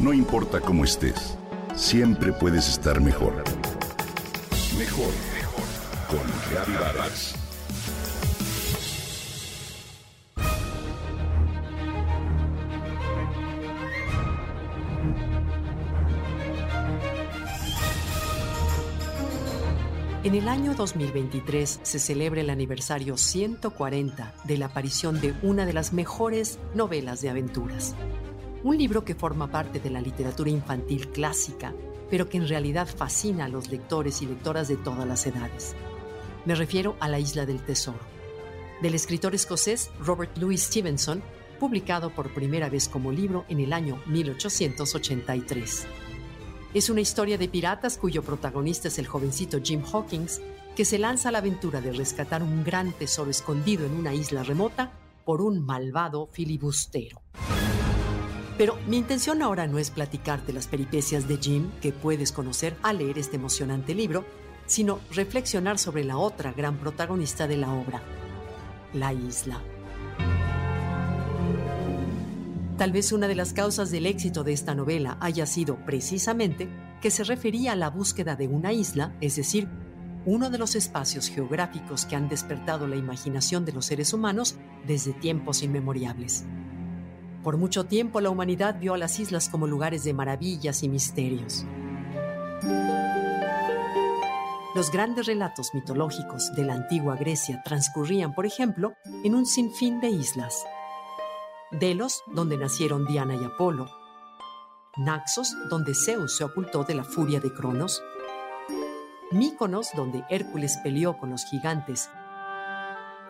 No importa cómo estés, siempre puedes estar mejor. Mejor, mejor. Con Reavivadas. En el año 2023 se celebra el aniversario 140 de la aparición de una de las mejores novelas de aventuras. Un libro que forma parte de la literatura infantil clásica, pero que en realidad fascina a los lectores y lectoras de todas las edades. Me refiero a La Isla del Tesoro, del escritor escocés Robert Louis Stevenson, publicado por primera vez como libro en el año 1883. Es una historia de piratas cuyo protagonista es el jovencito Jim Hawkins, que se lanza a la aventura de rescatar un gran tesoro escondido en una isla remota por un malvado filibustero. Pero mi intención ahora no es platicarte las peripecias de Jim que puedes conocer al leer este emocionante libro, sino reflexionar sobre la otra gran protagonista de la obra, la isla. Tal vez una de las causas del éxito de esta novela haya sido precisamente que se refería a la búsqueda de una isla, es decir, uno de los espacios geográficos que han despertado la imaginación de los seres humanos desde tiempos inmemoriales. Por mucho tiempo la humanidad vio a las islas como lugares de maravillas y misterios. Los grandes relatos mitológicos de la antigua Grecia transcurrían, por ejemplo, en un sinfín de islas, Delos, donde nacieron Diana y Apolo, Naxos, donde Zeus se ocultó de la furia de Cronos, Míconos, donde Hércules peleó con los gigantes,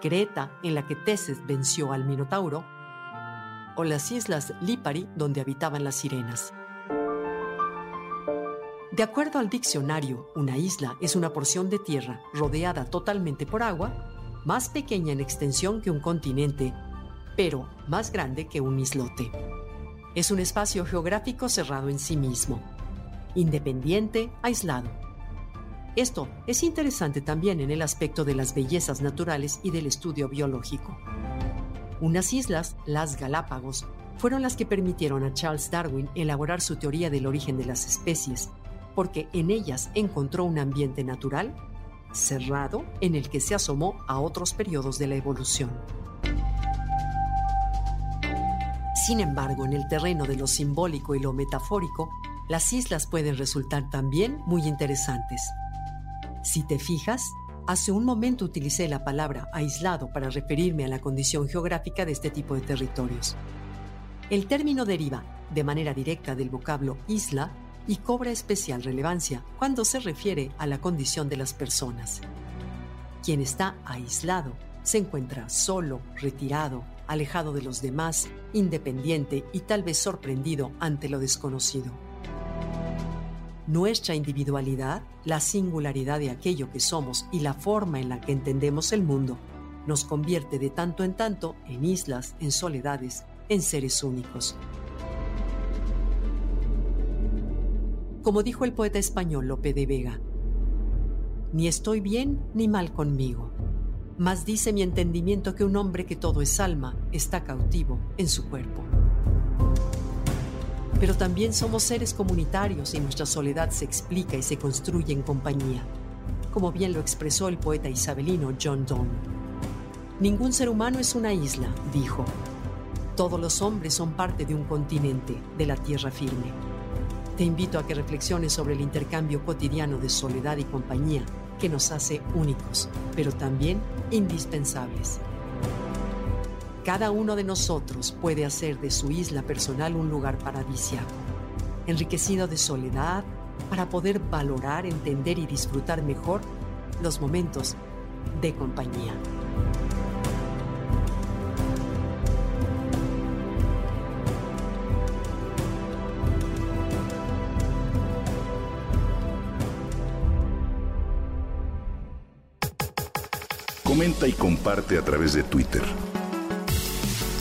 Creta, en la que Teses venció al Minotauro, o las islas Lipari, donde habitaban las sirenas. De acuerdo al diccionario, una isla es una porción de tierra rodeada totalmente por agua, más pequeña en extensión que un continente pero más grande que un islote. Es un espacio geográfico cerrado en sí mismo, independiente, aislado. Esto es interesante también en el aspecto de las bellezas naturales y del estudio biológico. Unas islas, las Galápagos, fueron las que permitieron a Charles Darwin elaborar su teoría del origen de las especies, porque en ellas encontró un ambiente natural, cerrado, en el que se asomó a otros periodos de la evolución. Sin embargo, en el terreno de lo simbólico y lo metafórico, las islas pueden resultar también muy interesantes. Si te fijas, hace un momento utilicé la palabra aislado para referirme a la condición geográfica de este tipo de territorios. El término deriva de manera directa del vocablo isla y cobra especial relevancia cuando se refiere a la condición de las personas. Quien está aislado se encuentra solo, retirado, alejado de los demás, independiente y tal vez sorprendido ante lo desconocido. Nuestra individualidad, la singularidad de aquello que somos y la forma en la que entendemos el mundo, nos convierte de tanto en tanto en islas, en soledades, en seres únicos. Como dijo el poeta español Lope de Vega, ni estoy bien ni mal conmigo, mas dice mi entendimiento que un hombre que todo es alma está cautivo en su cuerpo. Pero también somos seres comunitarios y nuestra soledad se explica y se construye en compañía, como bien lo expresó el poeta isabelino John Donne. Ningún ser humano es una isla, dijo. Todos los hombres son parte de un continente, de la tierra firme. Te invito a que reflexiones sobre el intercambio cotidiano de soledad y compañía que nos hace únicos, pero también indispensables. Cada uno de nosotros puede hacer de su isla personal un lugar paradisiaco, enriquecido de soledad, para poder valorar, entender y disfrutar mejor los momentos de compañía. Comenta y comparte a través de Twitter.